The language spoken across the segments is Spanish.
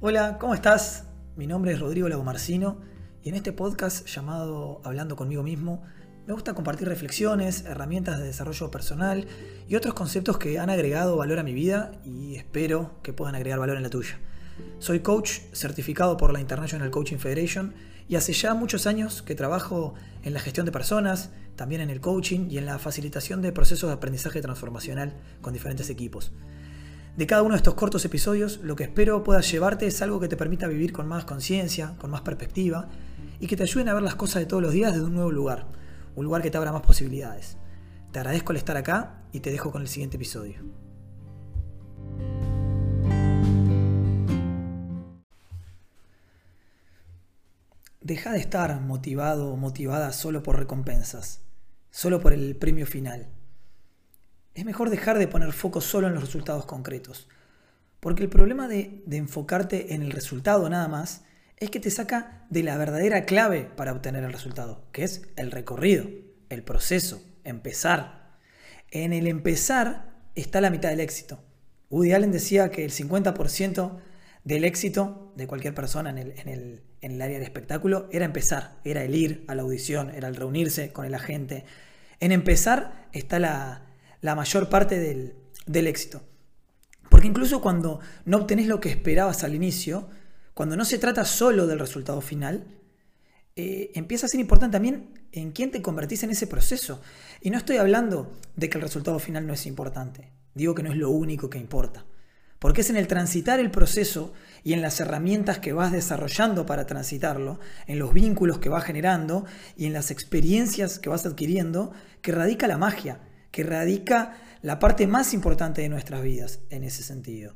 Hola, ¿cómo estás? Mi nombre es Rodrigo Lagomarcino y en este podcast llamado Hablando conmigo mismo me gusta compartir reflexiones, herramientas de desarrollo personal y otros conceptos que han agregado valor a mi vida y espero que puedan agregar valor en la tuya. Soy coach certificado por la International Coaching Federation y hace ya muchos años que trabajo en la gestión de personas, también en el coaching y en la facilitación de procesos de aprendizaje transformacional con diferentes equipos. De cada uno de estos cortos episodios, lo que espero puedas llevarte es algo que te permita vivir con más conciencia, con más perspectiva y que te ayuden a ver las cosas de todos los días desde un nuevo lugar, un lugar que te abra más posibilidades. Te agradezco el estar acá y te dejo con el siguiente episodio. Deja de estar motivado o motivada solo por recompensas, solo por el premio final. Es mejor dejar de poner foco solo en los resultados concretos. Porque el problema de, enfocarte en el resultado nada más es que te saca de la verdadera clave para obtener el resultado, que es el recorrido, el proceso, empezar. En el empezar está la mitad del éxito. Woody Allen decía que el 50% del éxito de cualquier persona en el, en, el, en el, área del espectáculo era empezar, era el ir a la audición, era el reunirse con el agente. En empezar está la, la mayor parte del, del, éxito. Porque incluso cuando no obtenés lo que esperabas al inicio, cuando no se trata solo del resultado final, eh, empieza a ser importante también en quién te convertís en ese proceso. Y no estoy hablando de que el resultado final no es importante, digo que no es lo único que importa. Porque es en el transitar el proceso y en las herramientas que vas desarrollando para transitarlo, en los vínculos que vas generando y en las experiencias que vas adquiriendo, que radica la magia, que radica la parte más importante de nuestras vidas en ese sentido.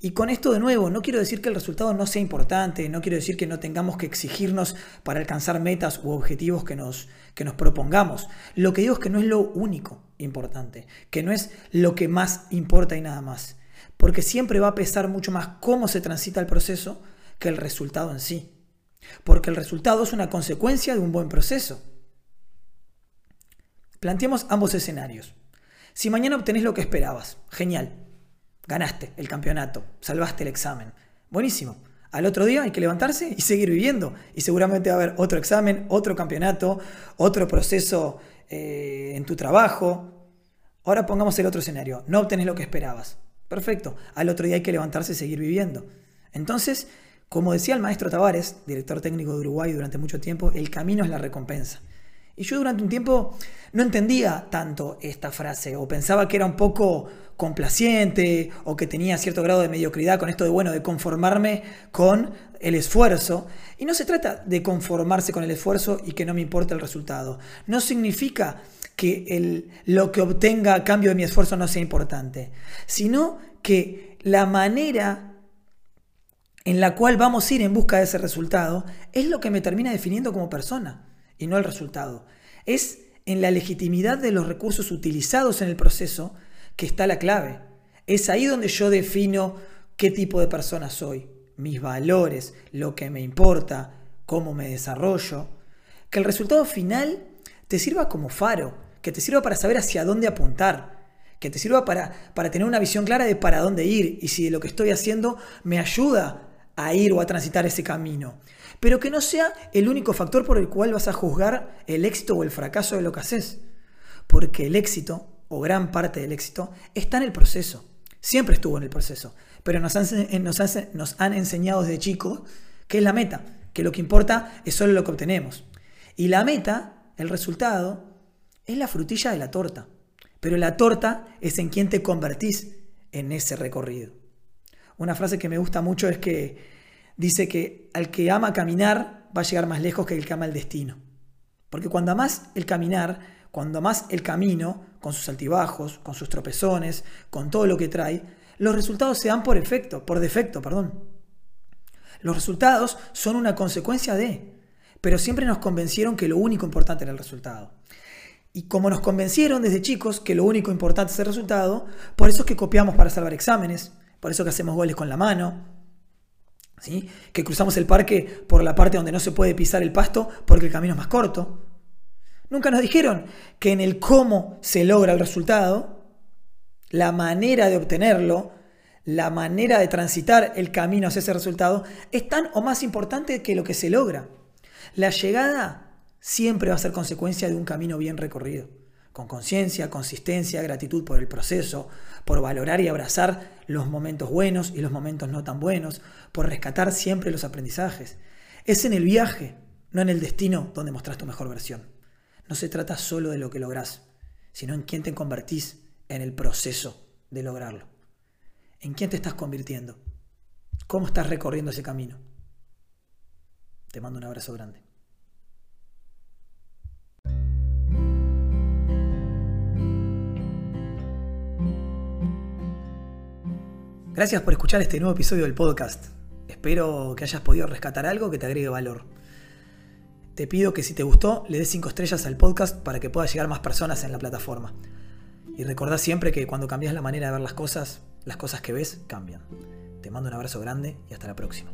Y con esto de nuevo, no quiero decir que el resultado no sea importante, no quiero decir que no tengamos que exigirnos para alcanzar metas u objetivos que nos, que nos propongamos. Lo que digo es que no es lo único importante, que no es lo que más importa y nada más porque siempre va a pesar mucho más cómo se transita el proceso que el resultado en sí. Porque el resultado es una consecuencia de un buen proceso. Planteemos ambos escenarios. Si mañana obtenés lo que esperabas, genial, ganaste el campeonato, salvaste el examen, buenísimo. Al otro día hay que levantarse y seguir viviendo. Y seguramente va a haber otro examen, otro campeonato, otro proceso eh, en tu trabajo. Ahora pongamos el otro escenario. No obtenés lo que esperabas. Perfecto. Al otro día hay que levantarse y seguir viviendo. Entonces, como decía el maestro Tavares, director técnico de Uruguay durante mucho tiempo, el camino es la recompensa. Y yo durante un tiempo no entendía tanto esta frase o pensaba que era un poco complaciente o que tenía cierto grado de mediocridad con esto de, bueno, de conformarme con el esfuerzo. Y no se trata de conformarse con el esfuerzo y que no me importe el resultado. No significa que el, lo que obtenga a cambio de mi esfuerzo no sea importante, sino que la manera en la cual vamos a ir en busca de ese resultado es lo que me termina definiendo como persona y no el resultado. Es en la legitimidad de los recursos utilizados en el proceso que está la clave. Es ahí donde yo defino qué tipo de persona soy, mis valores, lo que me importa, cómo me desarrollo. Que el resultado final te sirva como faro, que te sirva para saber hacia dónde apuntar, que te sirva para, para tener una visión clara de para dónde ir y si lo que estoy haciendo me ayuda a ir o a transitar ese camino. Pero que no sea el único factor por el cual vas a juzgar el éxito o el fracaso de lo que haces. Porque el éxito, o gran parte del éxito, está en el proceso. Siempre estuvo en el proceso. Pero nos han, han enseñado desde chicos que es la meta, que lo que importa es solo lo que obtenemos. Y la meta, el resultado, es la frutilla de la torta. Pero la torta es en quien te convertís en ese recorrido. Una frase que me gusta mucho es que dice que al que ama caminar va a llegar más lejos que el que ama el destino. Porque cuando amas el caminar, cuando amas el camino, con sus altibajos, con sus tropezones, con todo lo que trae, los resultados se dan por efecto, por defecto, perdón. Los resultados son una consecuencia de, pero siempre nos convencieron que lo único importante era el resultado. Y como nos convencieron desde chicos que lo único importante es el resultado, por eso es que copiamos para salvar exámenes, por eso que hacemos goles con la mano, ¿sí? que cruzamos el parque por la parte donde no se puede pisar el pasto porque el camino es más corto. Nunca nos dijeron que en el cómo se logra el resultado, la manera de obtenerlo, la manera de transitar el camino hacia ese resultado es tan o más importante que lo que se logra. La llegada siempre va a ser consecuencia de un camino bien recorrido, con conciencia, consistencia, gratitud por el proceso, por valorar y abrazar los momentos buenos y los momentos no tan buenos, por rescatar siempre los aprendizajes. Es en el viaje, no en el destino, donde mostrás tu mejor versión. No se trata solo de lo que lográs, sino en quién te convertís en el proceso de lograrlo. ¿En quién te estás convirtiendo? ¿Cómo estás recorriendo ese camino? Te mando un abrazo grande. Gracias por escuchar este nuevo episodio del podcast. Espero que hayas podido rescatar algo que te agregue valor. Te pido que si te gustó, le des 5 estrellas al podcast para que pueda llegar más personas en la plataforma. Y recordá siempre que cuando cambias la manera de ver las cosas, las cosas que ves cambian. Te mando un abrazo grande y hasta la próxima.